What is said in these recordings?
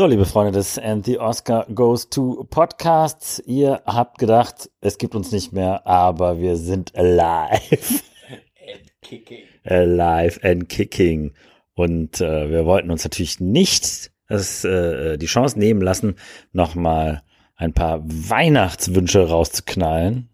So, liebe Freunde des And the Oscar Goes to Podcasts, ihr habt gedacht, es gibt uns nicht mehr, aber wir sind alive. And kicking. alive and kicking. Und äh, wir wollten uns natürlich nicht das, äh, die Chance nehmen lassen, nochmal ein paar Weihnachtswünsche rauszuknallen.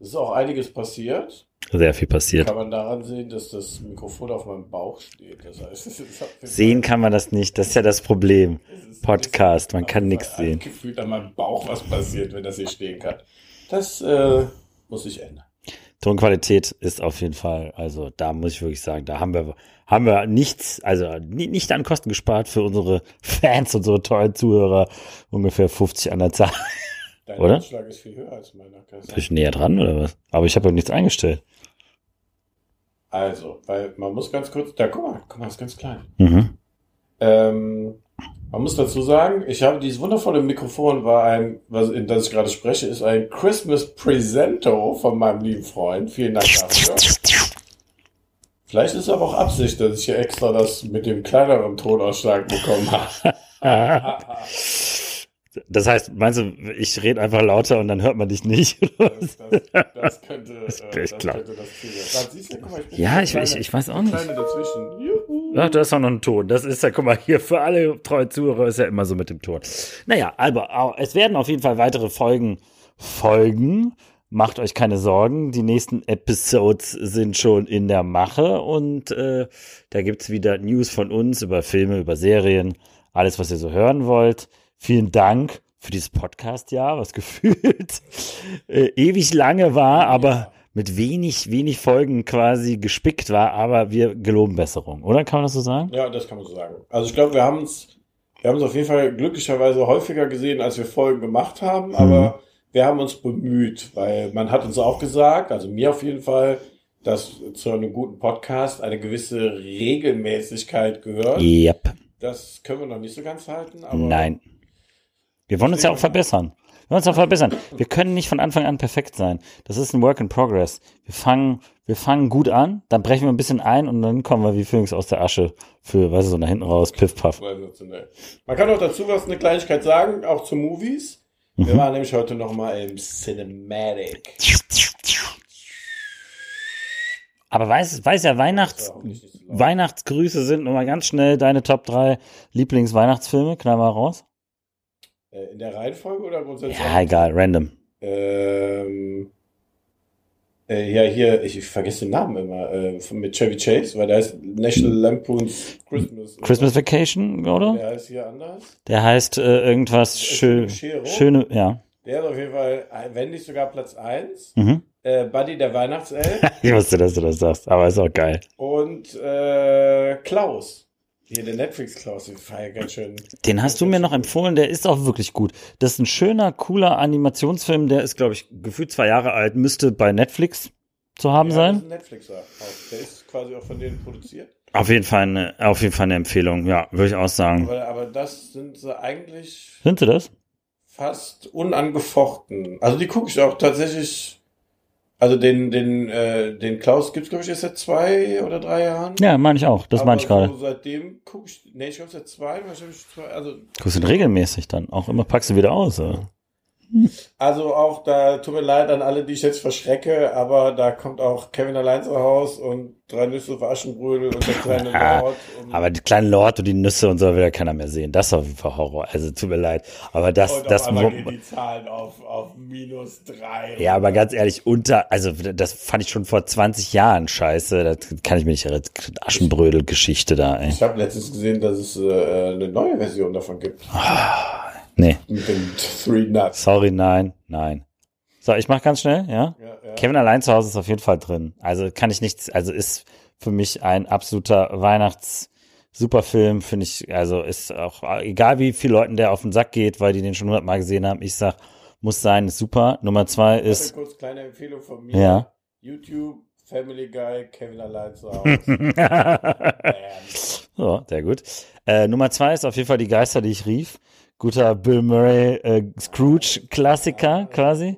Es ist auch einiges passiert. Sehr viel passiert. Kann man daran sehen, dass das Mikrofon auf meinem Bauch steht. Das heißt, Sehen kann man das nicht, das ist ja das Problem. Ist- Podcast, man kann nichts sehen. Gefühlt an meinem Bauch was passiert, wenn das hier stehen kann. Das äh, muss sich ändern. Tonqualität ist auf jeden Fall, also da muss ich wirklich sagen, da haben wir, haben wir nichts, also ni- nicht an Kosten gespart für unsere Fans, unsere tollen Zuhörer, ungefähr 50 an der Zahl. Dein Oder? Anschlag ist viel höher als meiner. Bin ich näher dran oder was? Aber ich habe nichts eingestellt. Also, weil man muss ganz kurz, da guck mal, guck mal, ist ganz klein. Mhm. Ähm, man muss dazu sagen, ich habe dieses wundervolle Mikrofon, war ein, was, in das ich gerade spreche, ist ein Christmas Presento von meinem lieben Freund. Vielen Dank dafür. Vielleicht ist es aber auch Absicht, dass ich hier extra das mit dem kleineren Tonausschlag bekommen habe. Das heißt, meinst du, ich rede einfach lauter und dann hört man dich nicht? Das, das, das könnte, äh, das echt klar. könnte das Ziel sein. Da mal, ich bin Ja, eine ich, ich, weiß auch kleine, nicht. kleine dazwischen. Juhu. Ach, da ist auch noch ein Ton. Das ist ja, guck mal, hier für alle treue Zuhörer ist ja immer so mit dem Ton. Naja, aber es werden auf jeden Fall weitere Folgen folgen. Macht euch keine Sorgen. Die nächsten Episodes sind schon in der Mache und äh, da gibt's wieder News von uns über Filme, über Serien, alles, was ihr so hören wollt. Vielen Dank für dieses Podcast-Jahr, was gefühlt äh, ewig lange war, aber mit wenig, wenig Folgen quasi gespickt war, aber wir geloben Besserung, oder? Kann man das so sagen? Ja, das kann man so sagen. Also ich glaube, wir haben es, wir haben es auf jeden Fall glücklicherweise häufiger gesehen, als wir Folgen gemacht haben, aber wir haben uns bemüht, weil man hat uns auch gesagt, also mir auf jeden Fall, dass zu einem guten Podcast eine gewisse Regelmäßigkeit gehört. Yep. Das können wir noch nicht so ganz halten, aber Nein. Wir wollen uns ja auch verbessern. Wir wollen uns auch verbessern. Wir können nicht von Anfang an perfekt sein. Das ist ein Work in Progress. Wir fangen, wir fangen gut an, dann brechen wir ein bisschen ein und dann kommen wir wie Phoenix aus der Asche für, weißt du, so nach hinten raus, piff paff. sensationell. Man kann auch dazu was, eine Kleinigkeit sagen, auch zu Movies. Wir Mhm. waren nämlich heute nochmal im Cinematic. Aber weiß, weiß ja, Weihnachts. Weihnachtsgrüße sind nochmal ganz schnell deine Top 3 Lieblingsweihnachtsfilme. Knall mal raus. Äh, In der Reihenfolge oder grundsätzlich? Ja, egal, random. Ähm, äh, ja, hier, ich, ich vergesse den Namen immer, äh, von, mit Chevy Chase, weil der heißt National Lampoon's Christmas. Christmas Vacation, oder? Der heißt hier anders. Der heißt äh, irgendwas schön, schöne, ja. Der ist auf jeden Fall, wenn nicht sogar Platz 1. Mhm. Äh, Buddy der Weihnachtself Ich wusste, dass du das sagst, aber ist auch geil. und äh, Klaus. Hier, der Netflix-Klaus, den feier ganz schön. Den hast du mir noch empfohlen, der ist auch wirklich gut. Das ist ein schöner, cooler Animationsfilm, der ist, glaube ich, gefühlt zwei Jahre alt, müsste bei Netflix zu haben Ja, das ist sein. ein Netflixer. auch. Der ist quasi auch von denen produziert. Auf jeden Fall eine, auf jeden Fall eine Empfehlung, ja, würde ich auch sagen. Aber, aber das sind sie eigentlich Sind sie das? fast unangefochten. Also die gucke ich auch tatsächlich. Also den, den, äh, den Klaus gibt's glaube ich jetzt seit zwei oder drei Jahren. Ja, meine ich auch. Das meine ich gerade. So seitdem gucke ich, nee, ich glaube seit zwei, wahrscheinlich zwei, also, Guckst du den regelmäßig dann? Auch immer packst du wieder aus, oder? Also auch da, tut mir leid an alle, die ich jetzt verschrecke, aber da kommt auch Kevin allein zu Haus und drei Nüsse für Aschenbrödel und der kleine Ah, Lord. Und, Aber die kleinen Lord und die Nüsse und so will ja keiner mehr sehen. Das ist auf jeden Fall Horror. Also tut mir leid. Aber das, und das, auf einmal gehen die Zahlen auf, auf minus drei. ja, aber ganz ehrlich, unter, also das fand ich schon vor 20 Jahren scheiße. Das kann ich mir nicht erinnern. Aschenbrödel-Geschichte da, ey. Ich habe letztens gesehen, dass es äh, eine neue Version davon gibt. Nee. Sorry, nein, nein. So, ich mach ganz schnell, ja? Ja, ja. Kevin allein zu Hause ist auf jeden Fall drin. Also kann ich nichts, also ist für mich ein absoluter Weihnachts- Superfilm, finde ich, also ist auch, egal wie viel Leuten der auf den Sack geht, weil die den schon hundertmal gesehen haben, ich sag, muss sein, ist super. Nummer zwei ist, kurz, kleine Empfehlung von mir. Ja. YouTube, Family Guy, Kevin allein zu Hause. So, sehr gut. Äh, Nummer zwei ist auf jeden Fall die Geister, die ich rief. Guter Bill Murray äh, Scrooge-Klassiker quasi.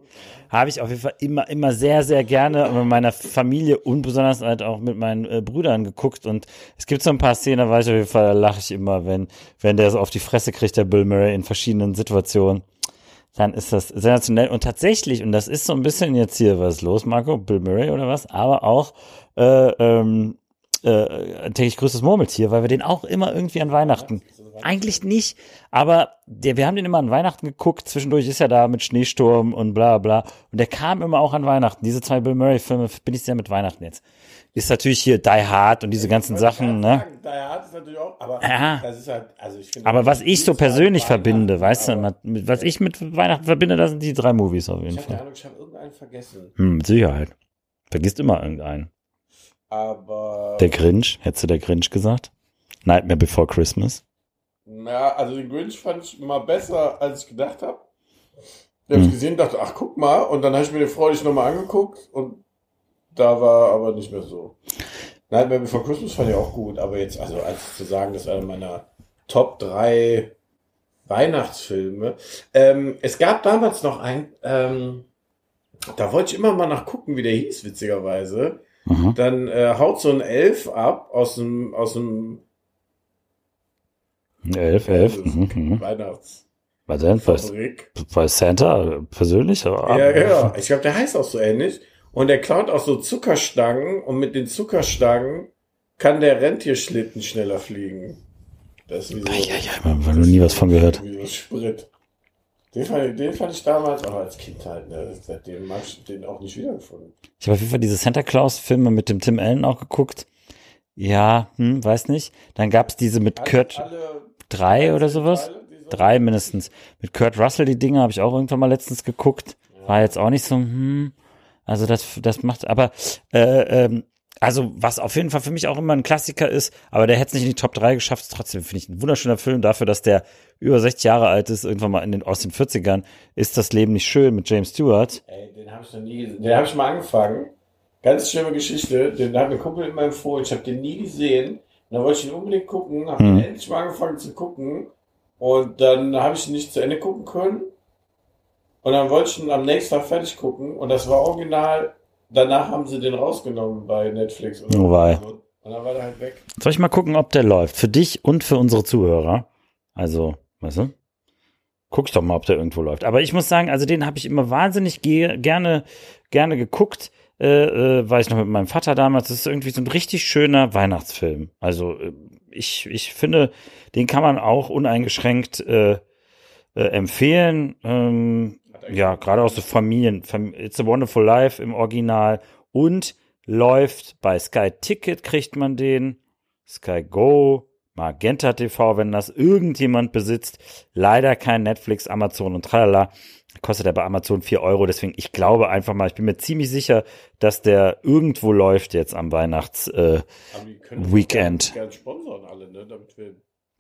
Habe ich auf jeden Fall immer, immer sehr, sehr gerne mit meiner Familie und besonders halt auch mit meinen äh, Brüdern geguckt. Und es gibt so ein paar Szenen, da weiß ich auf jeden Fall, da lache ich immer, wenn, wenn der so auf die Fresse kriegt, der Bill Murray in verschiedenen Situationen. Dann ist das sensationell. Und tatsächlich, und das ist so ein bisschen jetzt hier was los, Marco, Bill Murray oder was, aber auch äh, ähm, äh, täglich größtes Murmeltier, weil wir den auch immer irgendwie an Weihnachten. Eigentlich nicht, aber der, wir haben den immer an Weihnachten geguckt. Zwischendurch ist er da mit Schneesturm und bla bla. Und der kam immer auch an Weihnachten. Diese zwei Bill Murray-Filme bin ich sehr mit Weihnachten jetzt. Ist natürlich hier Die Hard und diese ganzen Sachen, ne? Sagen, Die Hard ist natürlich auch, aber Ja. das ist halt, also ich finde. Aber was ich so persönlich verbinde, weißt du, mit- was ich mit Weihnachten verbinde, das sind die drei Movies auf jeden Ich Fall. Ahnung, ich habe irgendeinen vergessen. Hm, mit Sicherheit. Vergisst immer irgendeinen. Aber. Der Grinch, hättest du der Grinch gesagt? Nightmare Before Christmas. Ja, also den Grinch fand ich mal besser, als ich gedacht habe. Den habe Hm. ich gesehen und dachte, ach guck mal. Und dann habe ich mir den freudig nochmal angeguckt und da war aber nicht mehr so. Nightmare Before Christmas fand ich auch gut, aber jetzt, also als zu sagen, das ist einer meiner Top 3 Weihnachtsfilme. Ähm, es gab damals noch einen, ähm, da wollte ich immer mal nachgucken, wie der hieß, witzigerweise. Mhm. Dann äh, haut so ein Elf ab aus dem, aus dem Elf, elf. Mhm. mhm. Weihnachts. Was denn? Bei, Santa persönlich? Ja, genau. Ich glaube, der heißt auch so ähnlich. Und der klaut auch so Zuckerstangen und mit den Zuckerstangen kann der Rentierschlitten schneller fliegen. Das ist wie so, Ja, ja, ja, man hat noch nie was von gehört. Wie so Sprit. Den fand, ich, den fand ich damals auch als Kind halt. Ne? Seitdem mag ich den auch nicht wiedergefunden. Ich habe auf jeden Fall diese Santa Claus-Filme mit dem Tim Allen auch geguckt. Ja, hm, weiß nicht. Dann gab's diese mit Kurt, Alle drei oder sowas. Drei mindestens. Mit Kurt Russell, die Dinge habe ich auch irgendwann mal letztens geguckt. War jetzt auch nicht so, hm. Also das, das macht, aber äh, ähm, also was auf jeden Fall für mich auch immer ein Klassiker ist, aber der hätte es nicht in die Top 3 geschafft, trotzdem finde ich ein wunderschöner Film dafür, dass der über 60 Jahre alt ist, irgendwann mal in den, aus den 40ern, ist das Leben nicht schön mit James Stewart. Ey, den habe ich noch nie gesehen. Den habe ich mal angefangen. Ganz schlimme Geschichte. Den hat mir Kumpel immer empfohlen. Ich habe den nie gesehen. Und dann wollte ich ihn unbedingt gucken. Habe Hm. endlich mal angefangen zu gucken. Und dann habe ich ihn nicht zu Ende gucken können. Und dann wollte ich ihn am nächsten Tag fertig gucken. Und das war original. Danach haben sie den rausgenommen bei Netflix. Oder Oh wei. so. Und dann war der halt weg. Soll ich mal gucken, ob der läuft? Für dich und für unsere Zuhörer. Also, weißt du? Guck doch mal, ob der irgendwo läuft. Aber ich muss sagen, also den habe ich immer wahnsinnig ge gerne, gerne geguckt. Äh, äh, war ich noch mit meinem Vater damals. Das ist irgendwie so ein richtig schöner Weihnachtsfilm. Also äh, ich, ich finde, den kann man auch uneingeschränkt äh, äh, empfehlen. Ähm, ja, gerade aus so Familien. Fam It's a Wonderful Life im Original. Und läuft bei Sky Ticket, kriegt man den. Sky Go, Magenta TV, wenn das irgendjemand besitzt. Leider kein Netflix, Amazon und tralala. Kostet er bei Amazon 4 Euro. Deswegen, ich glaube einfach mal, ich bin mir ziemlich sicher, dass der irgendwo läuft jetzt am Weihnachts, äh, Weekend. Gerne sponsern alle, ne? Damit wir.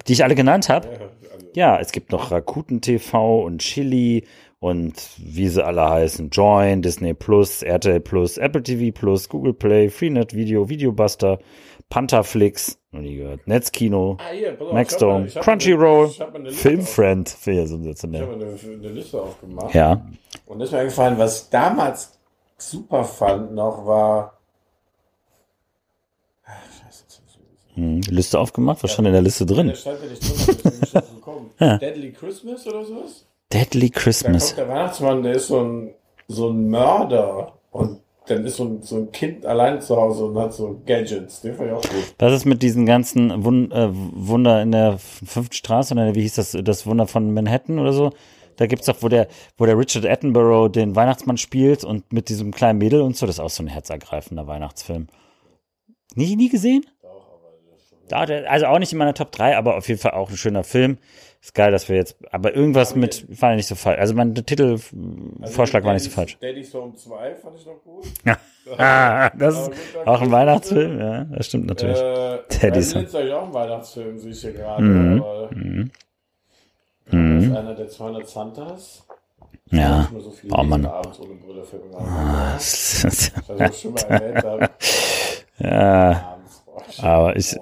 die ich alle genannt habe. Ja, also, Ja, es gibt noch Rakuten TV und Chili und wie sie alle heißen. Join, Disney Plus, RTL Plus, Apple TV Plus, Google Play, Freenet Video, Videobuster, Pantherflix, noch nie gehört, Netzkino, Ah, hier, auf, Maxdome, ich hab ich hab Crunchyroll, Filmfriend, ich ja Ich habe eine, eine Liste aufgemacht. Ja, Und das ist mir eingefallen, was ich damals super fand noch war. Ah, Scheiße, ich's vergessen. hm, Liste aufgemacht, was stand in der Liste drin? Stand ja nicht ich gekommen. Ja. Deadly Christmas oder sowas? Deadly Da Christmas. kommt der Weihnachtsmann, der ist so ein, so ein Mörder. Und dann ist so ein, so ein Kind allein zu Hause und hat so Gadgets. Den fand ich auch gut. Was ist mit diesen ganzen Wun äh, Wunder in der fünften Straße oder wie hieß das, das Wunder von Manhattan oder so? Da gibt's doch, wo der, wo der Richard Attenborough den Weihnachtsmann spielt und mit diesem kleinen Mädel und so, das ist auch so ein herzergreifender Weihnachtsfilm. Nie, nie gesehen? Das. Da, also auch nicht in meiner Top 3, aber auf jeden Fall auch ein schöner Film. Ist geil, dass wir jetzt, aber irgendwas Aber mit, war nicht so falsch. Also mein Titelvorschlag war nicht so falsch. Daddy's Home 2 fand ich noch gut. Ah, das ist auch ein. Weihnachtsfilm, ja, das stimmt natürlich. Äh, Daddy's Daddy's ist eigentlich auch ein Weihnachtsfilm, sehe ich hier gerade. Mhm. Aber Mhm. das Mhm. ist einer der 200 Santas. Ja. so Oh, Mann. abends ohne Brille für. Ah, Das ist ja schon mal erwähnt ja, Aber ich-.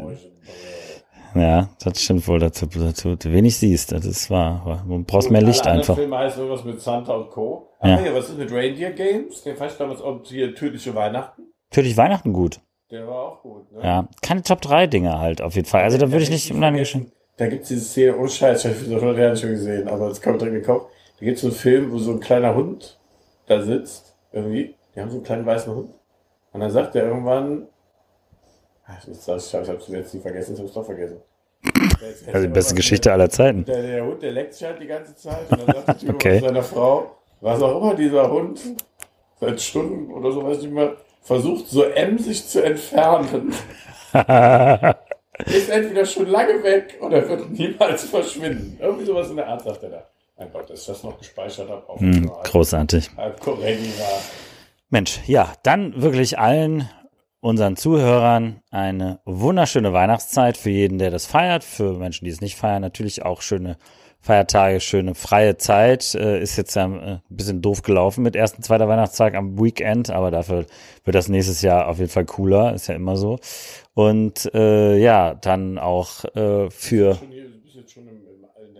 Ja, das stimmt wohl dazu, dazu du wenig siehst. Das ist wahr. Du brauchst mehr Licht einfach. anderen Filme heißt irgendwas mit Santa und Co. Ah, Ja. was ist mit Reindeer Games? Den fand ich damals auch hier Tödliche Weihnachten. Natürlich Weihnachten gut. Der war auch gut, ne? Ja, keine Top 3 Dinger halt auf jeden Fall. Also da würde ich nicht uneingeschränkt. Da gibt es diese Szene, oh Scheiß, ich habe 100 Jahre mehr gesehen, aber es kommt drin gekauft. Da gibt es so einen Film, wo so ein kleiner Hund da sitzt, irgendwie. Die haben so einen kleinen weißen Hund. Und dann sagt er irgendwann, ich sagen, ich habe es jetzt nie vergessen, ich habe es doch vergessen. Also die beste Geschichte aller Zeiten. Der, der Hund, der leckt sich halt die ganze Zeit. Und dann sagt Typ Okay. seiner Frau, was auch immer dieser Hund seit Stunden oder so, weiß ich nicht mehr, versucht so emsig zu entfernen, ist entweder schon lange weg oder wird niemals verschwinden. Irgendwie sowas in der Art sagt er da. Mein Gott, dass ich das noch gespeichert habe. Auf Hm, großartig. halb. Mensch, ja, dann wirklich allen unseren Zuhörern eine wunderschöne Weihnachtszeit für jeden, der das feiert, für Menschen, die es nicht feiern, natürlich auch schöne Feiertage, schöne freie Zeit. Äh, ist jetzt ja äh, ein bisschen doof gelaufen mit ersten, zweiter Weihnachtstag am Weekend, aber dafür wird das nächstes Jahr auf jeden Fall cooler, ist ja immer so. Und äh, ja, dann auch äh, für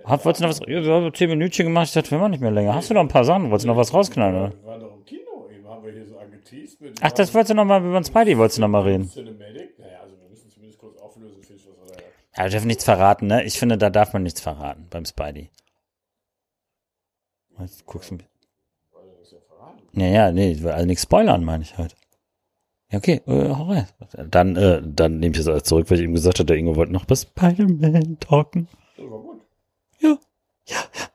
Hab, wolltest du noch was? Ja, wir haben zehn Minütchen gemacht, ich dachte, wir machen nicht mehr länger. Hast du noch ein paar Sachen? Wolltest du noch was rausknallen, oder? Wir waren doch im Kino, eben haben wir hier so angeteased mit. Ach, das wolltest du noch mal über den Spidey, wolltest du noch mal reden? Cinematic. Naja, also wir müssen zumindest kurz auflösen, was er da Ja, wir dürfen nichts verraten, ne? Ich finde, da darf man nichts verraten beim Spidey. Was guckst du mir? weil er das ja verraten. Ja, ja, nee, ich will also nichts spoilern, meine ich halt. Ja, okay, äh, hau rein. Dann, äh, dann nehme ich das alles zurück, weil ich ihm gesagt habe, der Ingo wollte noch bei Spider-Man talken. Das war gut. Ja, ja, ja.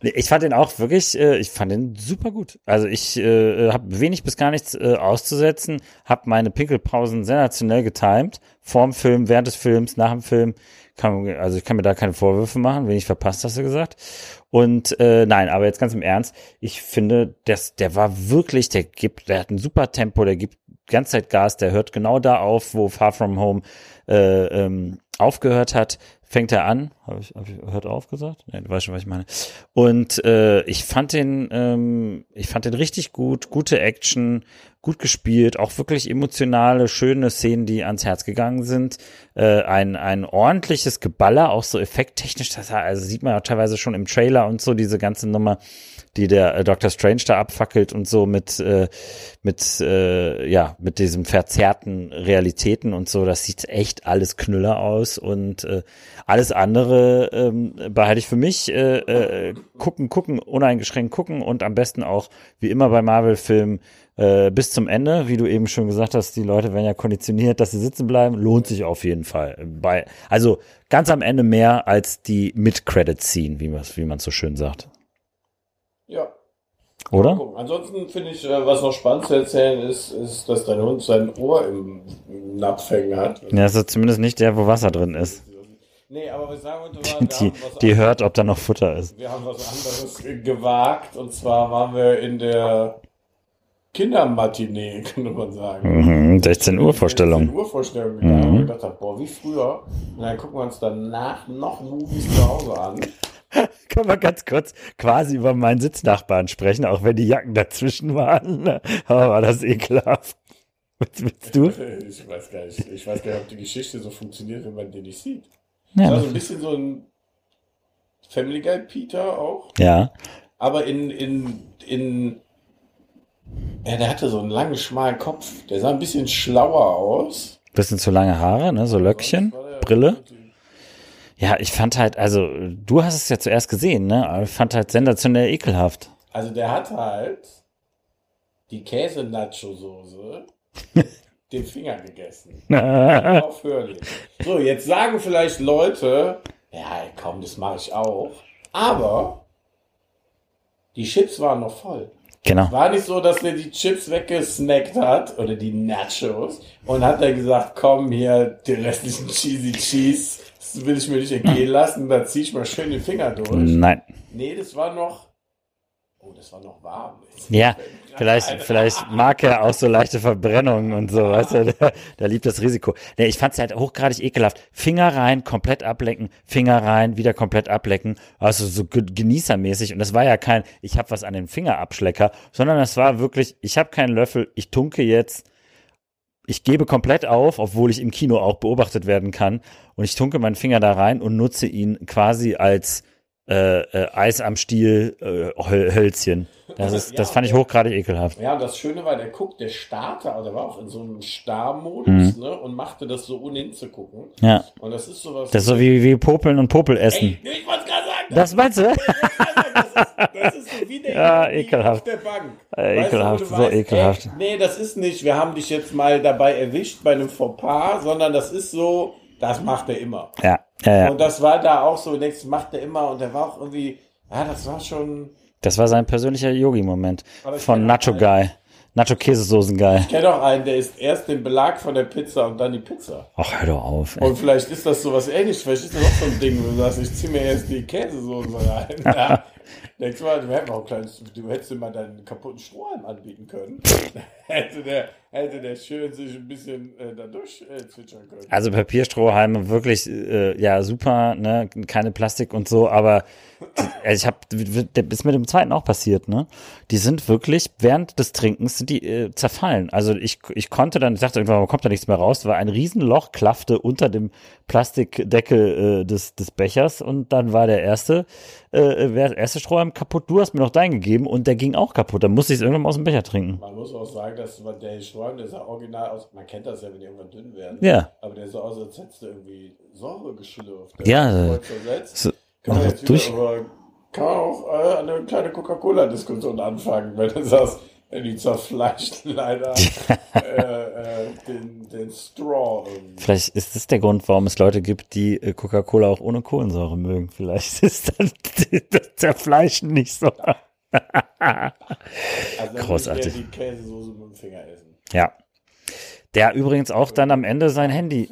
Ich fand den auch wirklich, äh, ich fand den super gut. Also ich äh, habe wenig bis gar nichts äh, auszusetzen, habe meine Pinkelpausen sensationell getimed, vorm Film, während des Films, nach dem Film. Kann, also ich kann mir da keine Vorwürfe machen, wenig verpasst, hast du gesagt. Und äh, nein, aber jetzt ganz im Ernst, ich finde, das, der war wirklich, der gibt, der hat ein super Tempo, der gibt die ganze Zeit Gas, der hört genau da auf, wo Far From Home äh, ähm, aufgehört hat, fängt er an. Habe ich, hab ich hört auf gesagt? Nein, du weißt schon, was ich meine. Und äh, ich fand den, ähm, ich fand den richtig gut, gute Action, gut gespielt, auch wirklich emotionale, schöne Szenen, die ans Herz gegangen sind. Äh, ein, ein ordentliches Geballer, auch so effekttechnisch, das also sieht man ja teilweise schon im Trailer und so, diese ganze Nummer, die der äh, Dr. Strange da abfackelt und so mit, äh, mit, äh, ja, mit diesem verzerrten Realitäten und so, das sieht echt alles Knüller aus und äh, alles andere ähm, behalte ich für mich. Äh, äh, gucken, gucken, uneingeschränkt gucken und am besten auch, wie immer bei Marvel-Filmen, äh, bis zum Ende. Wie du eben schon gesagt hast, die Leute werden ja konditioniert, dass sie sitzen bleiben. Lohnt sich auf jeden Fall. Bei, also ganz am Ende mehr als die Mid-Credit-Scene, wie man wie man so schön sagt. Ja. Oder? Ansonsten finde ich, äh, was noch spannend zu erzählen ist, ist, dass dein Hund sein Ohr im, im Napf hängen hat. Ja, das ist zumindest nicht der, wo Wasser drin ist. Nee, aber ich sagen war, wir, Die, haben was die hört, ob da noch Futter ist. wir haben was anderes ge- gewagt. Und zwar waren wir in der Kindermatinee, könnte man sagen. Mhm, 16 Uhr Vorstellung. 16 Uhr Vorstellung gegangen Mhm. und gedacht hab, boah, wie früher. Und dann gucken wir uns danach noch Movies zu Hause an. Können wir ganz kurz quasi über meinen Sitznachbarn sprechen, auch wenn die Jacken dazwischen waren. Aber war das ekelhaft. Was willst du? Ich weiß gar nicht, ich weiß gar nicht, ob die Geschichte so funktioniert, wenn man den nicht sieht. Das war Ja. so ein bisschen so ein Family Guy Peter auch. ja. Aber in, in, in, ja, der hatte so einen langen, schmalen Kopf. Der sah ein bisschen schlauer aus. Bisschen zu lange Haare, ne? So Löckchen, Brille. Ja, ich fand halt, also, du hast es ja zuerst gesehen, ne? Aber ich fand halt sensationell ekelhaft. Also der hat halt die Käse-Nacho-Soße den Finger gegessen. Aufhörlich. So, jetzt sagen vielleicht Leute, ja, komm, das mache ich auch. Aber die Chips waren noch voll. genau. War nicht so, dass der die Chips weggesnackt hat oder die Nachos und hat er gesagt, komm hier, den restlichen Cheesy Cheese, das will ich mir nicht entgehen lassen, da zieh ich mal schön den Finger durch. Nein. Nee, das war noch, oh, das war noch warm. Ja, vielleicht, vielleicht mag er auch so leichte Verbrennungen und so, weißt du, der, der liebt das Risiko. Nee, ich fand's halt hochgradig ekelhaft. Finger rein, komplett ablecken, Finger rein, wieder komplett ablecken, also so ge- genießermäßig. Und das war ja kein, ich hab was an den Fingerabschlecker, sondern das war wirklich, ich habe keinen Löffel, ich tunke jetzt ich gebe komplett auf, obwohl ich im Kino auch beobachtet werden kann. Und ich tunke meinen Finger da rein und nutze ihn quasi als äh, äh, Eis am Stiel äh, Höl- Hölzchen. Das, ist, Ja, das fand ich hochgradig ekelhaft. Ja, und das Schöne war, der guckt, der starrte, also der war auch in so einem Starrmodus, Mhm. ne, und machte das so, ohne hinzugucken. Ja, Und das ist sowas. das ist so wie, wie Popeln und Popel essen. Ey, ich wollte gerade Das meinst du? das, ist, das ist so wie der Ja, ekelhaft. auf der Bank. Äh, Weißt ekelhaft, wo du so weißt, ekelhaft. Ey, nee, das ist nicht, wir haben dich jetzt mal dabei erwischt bei einem Fauxpas, sondern das ist so, das macht er immer. Ja, ja, ja. Und das war da auch so, denkst, macht er immer und der war auch irgendwie, ja, das war schon. Das war sein persönlicher Yogi-Moment. Von Nacho Guy. Nacho Käsesoßen Guy. Ich kenne auch einen, der isst erst den Belag von der Pizza und dann die Pizza. Ach, hör doch auf. Ey. Und vielleicht ist das sowas ähnliches, vielleicht ist das auch so ein Ding, wo du sagst, ich zieh mir erst die Käsesoße rein. Ja. Denkst du mal, du hättest auch ein kleines, du hättest dir mal deinen kaputten Strohhalm anbieten können. hätte der, hätte der schön sich ein bisschen äh, dadurch äh, zwitschern können. Also Papierstrohhalme wirklich äh, ja super, ne, keine Plastik und so, aber also ich habe das ist mit dem zweiten auch passiert, ne? Die sind wirklich während des Trinkens sind die äh, zerfallen. Also ich ich konnte dann ich dachte irgendwann kommt da nichts mehr raus, weil ein Riesenloch klaffte unter dem Plastikdeckel äh, des des Bechers und dann war der erste äh, der erste Strohhalm kaputt. Du hast mir noch deinen gegeben und der ging auch kaputt. Dann musste ich es irgendwann mal aus dem Becher trinken. Man muss auch sagen, dass der Strohhalm, der sah original aus, man kennt das ja, wenn die irgendwann dünn werden. Ja. Aber der sah aus, als hättest du irgendwie Säure geschlürft. Ja, äh. So, Kann man jetzt durch, über, kann man auch äh, eine kleine Coca-Cola-Diskussion anfangen, wenn du sagst, die zerfleischten leider äh, äh, den, den Straw irgendwie. Vielleicht ist das der Grund, warum es Leute gibt, die äh, Coca-Cola auch ohne Kohlensäure mögen. Vielleicht ist dann das Zerfleischen nicht so. Also Großartig. ich die Käsesoße mit dem Finger essen. Ja. Der übrigens auch dann am Ende sein Handy.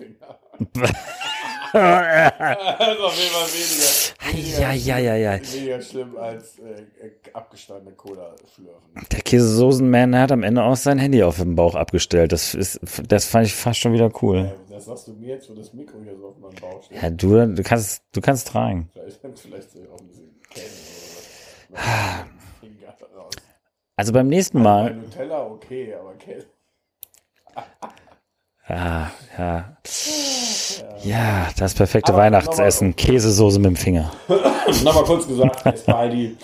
also auf jeden Fall weniger, Ja, ja, ja, ja. weniger schlimm als äh, äh, abgestandene Cola schlürfen. Der Käsesoßenman hat am Ende auch sein Handy auf dem Bauch abgestellt. Das ist, das fand ich fast schon wieder cool. Äh, das sagst du mir jetzt, wo das Mikro hier so auf meinem Bauch steht. Ja, du, du kannst, du kannst tragen. Vielleicht, vielleicht so auch ein bisschen Käse oder was. Raus. Also beim nächsten Bei Mal. Nutella okay, aber Käse. Ah, ja. Ja, das perfekte Aber Weihnachtsessen. Käsesoße mit dem Finger. Nochmal kurz gesagt, Spidey,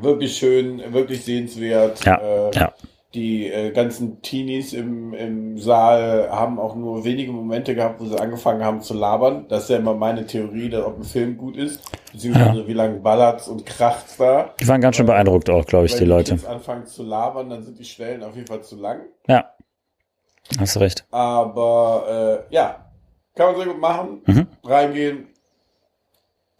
wirklich schön, wirklich sehenswert. Ja, Äh, ja. Die äh, ganzen Teenies im, im Saal haben auch nur wenige Momente gehabt, wo sie angefangen haben zu labern. Das ist ja immer meine Theorie, dass ob ein Film gut ist, beziehungsweise wie lange ballert's und kracht's da. Die waren ganz schön beeindruckt auch, glaube ich, Wenn die Leute. Kids anfangen zu labern, dann sind die Schwellen auf jeden Fall zu lang. Ja. Hast du recht. Aber äh, ja, kann man sehr gut machen. Mhm. Reingehen.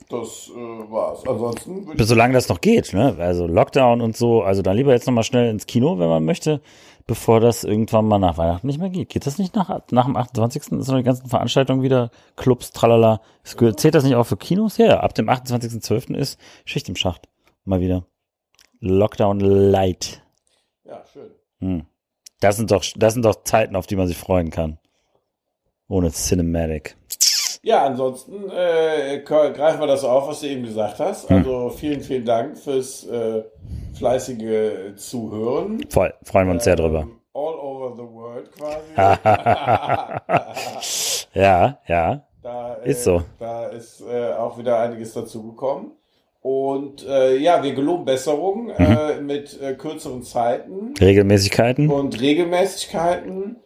Das äh, war's. Ansonsten Solange das noch geht, ne? Also Lockdown und so, also dann lieber jetzt nochmal schnell ins Kino, wenn man möchte, bevor das irgendwann mal nach Weihnachten nicht mehr geht. Geht das nicht nach, nach dem 28. Ist noch die ganzen Veranstaltungen wieder, Clubs, tralala. Zählt das nicht auch für Kinos? Ja, ja, ab dem 28.12. ist Schicht im Schacht. Mal wieder. Lockdown Light. Ja, schön. Hm. Das sind doch, das sind doch Zeiten, auf die man sich freuen kann. Ohne Cinematic. Ja, ansonsten äh, greifen wir das auf, was du eben gesagt hast. Hm. Also vielen, vielen Dank fürs äh, fleißige Zuhören. Voll. Freuen wir uns sehr drüber. Ähm, all over the world quasi. Ja, ja. Da, äh, Ist so. Da ist äh, auch wieder einiges dazugekommen. Und äh, ja, wir geloben Besserung Mhm. äh, mit äh, kürzeren Zeiten Regelmäßigkeiten. und Regelmäßigkeiten.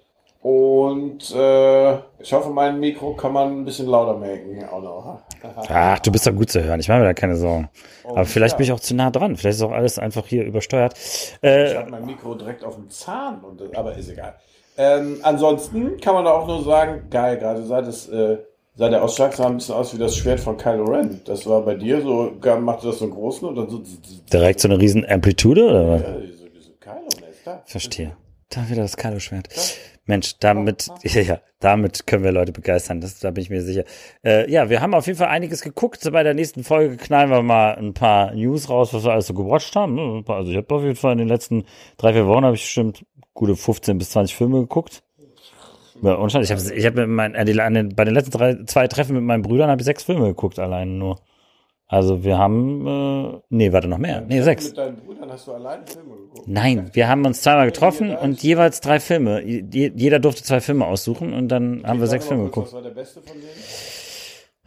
Und äh, ich hoffe, mein Mikro kann man ein bisschen lauter noch. Ach, du bist doch gut zu hören. Ich mache mir da keine Sorgen. Aber Und vielleicht ja, bin ich auch zu nah dran. Vielleicht ist auch alles einfach hier übersteuert. Ich Äh, habe mein Mikro direkt auf dem Zahn, und, aber ist egal. Ähm, ansonsten kann man da auch nur sagen, geil, gerade sah das, äh, sah der Ausschlag sah ein bisschen aus wie das Schwert von Kylo Ren. Das war bei dir so, machte das so einen großen und dann so, direkt so eine riesen Amplitude oder was? ja, diese, diese Kylo da. Verstehe. Da wieder das Kalo-Schwert. Mensch, damit, ja, ja, damit können wir Leute begeistern. Das, da bin ich mir sicher. Äh, ja, wir haben auf jeden Fall einiges geguckt. Bei der nächsten Folge knallen wir mal ein paar News raus, was wir alles so gewatcht haben. ne? Also ich habe auf jeden Fall in den letzten drei, vier Wochen habe ich bestimmt gute 15 bis 20 Filme geguckt. Ja, und schon, ich habe ich hab äh, die, an den, bei den letzten drei, zwei Treffen mit meinen Brüdern habe ich sechs Filme geguckt, allein nur. Also wir haben, äh, nee, warte, noch mehr. Nee, sechs. Mit deinen Brüdern hast du alleine Filme geguckt. Nein, wir haben uns zweimal getroffen und jeweils drei Filme. Je- Jeder durfte zwei Filme aussuchen und dann haben wir sechs Filme kurz, geguckt. Was war der beste von denen?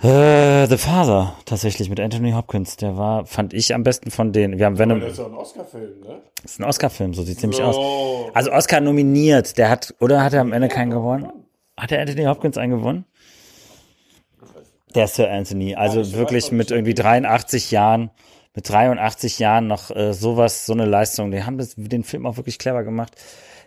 Äh, The Father, tatsächlich mit Anthony Hopkins. Der war, fand ich am besten von denen. Wir haben Venom, Das ist doch ein Oscar-Film, ne? das ist ein Oscar-Film, so sieht's nämlich So. aus. Also Oscar nominiert, der hat, oder hat er am Ende keinen gewonnen? Hat der Anthony Hopkins einen gewonnen? Der Sir Anthony, also weiß wirklich noch mit irgendwie 83 Jahren, mit 83 Jahren noch äh, sowas, so eine Leistung. Die haben das, den Film auch wirklich clever gemacht.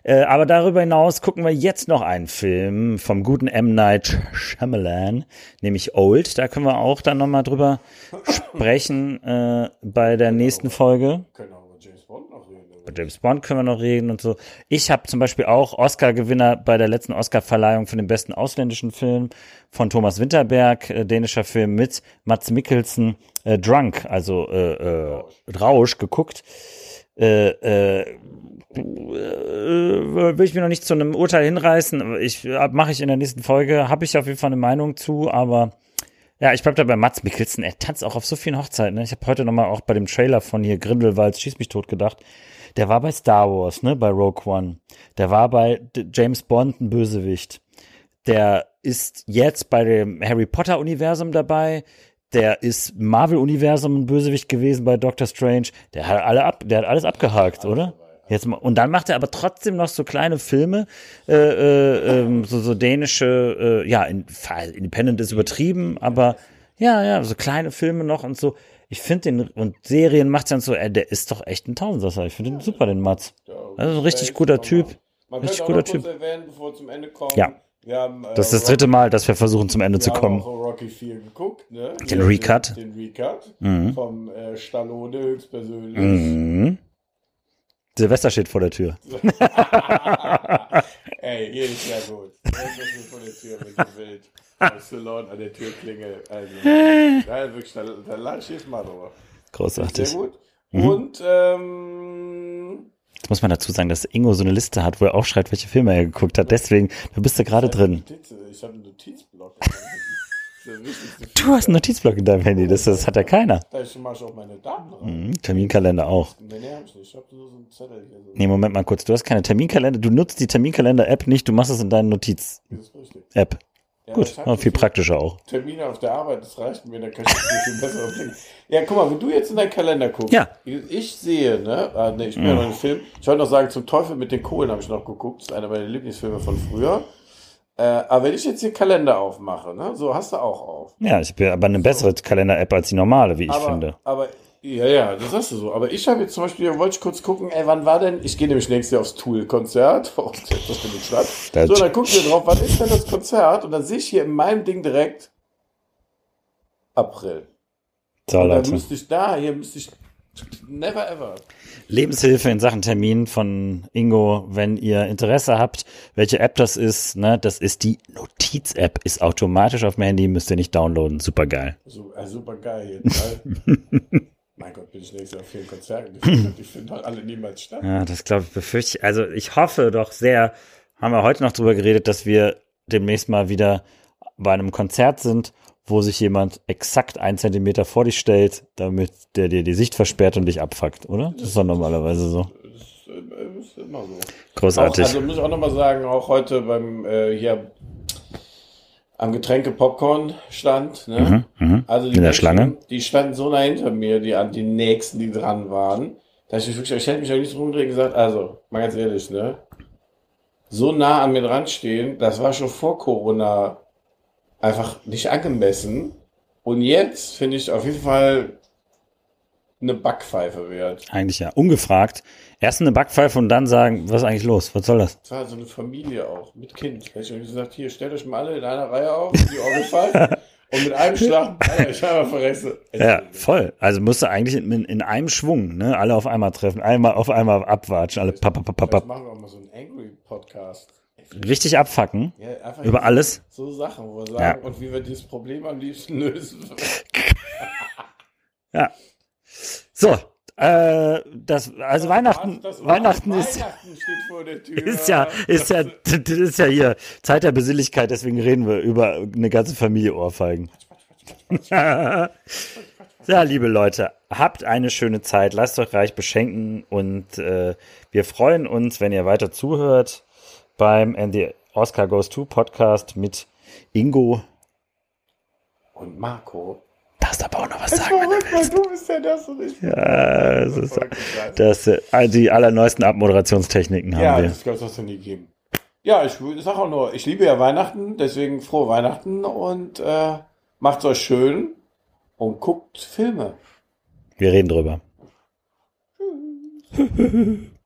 Äh, aber darüber hinaus gucken wir jetzt noch einen Film vom guten M. Night Shyamalan, nämlich Old. Da können wir auch dann nochmal drüber sprechen äh, bei der nächsten Folge. Über James Bond noch reden. Bei James Bond können wir noch reden und so. Ich habe zum Beispiel auch Oscar-Gewinner bei der letzten Oscar-Verleihung für den besten ausländischen Film von Thomas Winterberg, äh, dänischer Film mit Mats Mikkelsen, äh, Drunk, also äh, äh, Rausch, geguckt. Äh, äh, äh, will ich mir noch nicht zu einem Urteil hinreißen. Ich mache ich in der nächsten Folge, habe ich auf jeden Fall eine Meinung zu, aber ja, ich bleib da bei Mats Mikkelsen. Er tanzt auch auf so vielen Hochzeiten. Ne? Ich habe heute noch mal auch bei dem Trailer von hier Grindelwalds Schieß mich tot gedacht. Der war bei Star Wars, ne, bei Rogue One. Der war bei James Bond ein Bösewicht. Der ist jetzt bei dem Harry Potter Universum dabei. Der ist im Marvel Universum ein Bösewicht gewesen bei Doctor Strange. Der hat alle ab, der hat alles abgehakt, oder? Jetzt mal, und dann macht er aber trotzdem noch so kleine Filme, äh, äh, ähm, so, so dänische, äh, ja, in, Independent ist übertrieben, aber ja, ja, so kleine Filme noch und so. Ich finde den, und Serien macht dann so, ey, der ist doch echt ein Tausendsasser. Ich finde den super, den Mats. Also ein richtig guter Typ. Man Richtig guter noch kurz erwähnen, bevor wir zum Ende kommen. Ja. Haben, äh, Das ist das dritte Mal, dass wir versuchen, zum Ende zu kommen. Rocky 4 geguckt, ne? Den Recut. Den, den Recut Mhm. vom äh, Stallone höchstpersönlich. Mhm. Silvester steht vor der Tür. Ey, hier ist ja gut. Das ist vor der Tür mit dem Bild. Stallone an der Türklingel. Also, ja, wirklich, da, da lade ich mal drüber. Sehr Großartig. gut. Mhm. Und, ähm, Jetzt muss man dazu sagen, dass Ingo so eine Liste hat, wo er auch schreibt, welche Filme er geguckt hat. Deswegen, da bist du gerade drin. Ich habe einen Notizblock. Du hast einen Notizblock in deinem Handy, das, das hat ja keiner. Da mache ich auch meine Daten rein. Mhm, Terminkalender auch. Nee, nee, hab ich nicht. Ich habe nur so einen Zettel hier. So. Nee, Moment mal kurz. Du hast keine Terminkalender. Du nutzt die Terminkalender-App nicht. Du machst es in deiner Notiz-App. Gut, viel viele praktischer auch. Termine auf der Arbeit, das reicht mir, da kann ich viel, viel besser blicken. Ja, guck mal, wenn du jetzt in deinen Kalender guckst, Ja. ich, sehe, ne, ah, ne ich bin ja noch im Film, ich wollte noch sagen, zum Teufel mit den Kohlen habe ich noch geguckt, das ist einer meiner Lieblingsfilme von früher. Äh, aber wenn ich jetzt den Kalender aufmache, ne, so hast du auch auf. Ja, ich habe aber eine bessere Kalender-App als die normale, wie ich aber, finde. Aber, ja, ja, das hast du so. Aber ich habe jetzt zum Beispiel, wollte ich kurz gucken, ey, wann war denn, ich gehe nämlich nächstes Jahr aufs Tool-Konzert, warum das findet statt. So, dann gucken wir drauf, wann ist denn das Konzert? Und dann sehe ich hier in meinem Ding direkt April. So, Und dann müsste ich da, hier müsste ich never ever. Lebenshilfe in Sachen Termin von Ingo, wenn ihr Interesse habt, welche App das ist, ne, das ist die Notiz-App, ist automatisch auf dem Handy, müsst ihr nicht downloaden, super geil. So, äh, super geil mein Gott, bin ich nächstes Jahr auf vielen Konzerten. Die finden halt alle niemals statt. Ja, das glaube ich, befürchte ich, also ich hoffe doch sehr, haben wir heute noch drüber geredet, dass wir demnächst mal wieder bei einem Konzert sind, wo sich jemand exakt einen Zentimeter vor dich stellt, damit der dir die Sicht versperrt und dich abfuckt, oder? Das ist doch normalerweise so. Das ist, äh, ist immer so. Auch, Großartig. also muss ich auch nochmal sagen, auch heute beim äh, hier am Getränke Popcorn stand, ne? mhm. Also die In der Menschen, Schlange? Die standen so nah hinter mir, die an die nächsten, die dran waren. Da ich mich wirklich, ich hätte mich auch nicht so rumdrehen gesagt, also, mal ganz ehrlich, ne? So nah an mir dran stehen, das war schon vor Corona einfach nicht angemessen. Und jetzt finde ich auf jeden Fall eine Backpfeife wert. Eigentlich ja. Ungefragt. Erst eine Backpfeife und dann sagen, was ist eigentlich los? Was soll das? Das war so eine Familie auch, mit Kind. Hätte ich mir gesagt, hier, stellt euch mal alle in einer Reihe auf, die Orgelpfeifen. und mit einem Schlag, ich habe verresse. Ja, voll. Also musst du eigentlich in, in einem Schwung, ne? Alle auf einmal treffen, einmal auf einmal abwatschen, alle papp, papp, papp, papp. machen wir auch mal so einen Angry-Podcast. Richtig abfacken. Ja, Über alles. So Sachen, wo wir Ja. sagen, und wie wir dieses Problem am liebsten lösen. Ja. So, äh, das, also Weihnachten, Das Weihnachten ist, Weihnachten steht vor der Tür. ist ja, ist ja, das ist ja hier Zeit der Besinnlichkeit, deswegen reden wir über eine ganze Familie Ohrfeigen. Ja, liebe Leute, habt eine schöne Zeit, lasst euch reich beschenken und äh, wir freuen uns, wenn ihr weiter zuhört beim And the Oscar Goes To Podcast mit Ingo. Und Marco. Darfst aber auch noch was Das sagen. wenn du du bist ja das und ich. Ja, das ist, das, äh, die allerneuesten Abmoderationstechniken haben Ja, wir. das kannst du nie geben. Ja, ich sag auch nur, ich liebe ja Weihnachten, deswegen frohe Weihnachten und äh, macht's euch schön und guckt Filme. Wir reden drüber.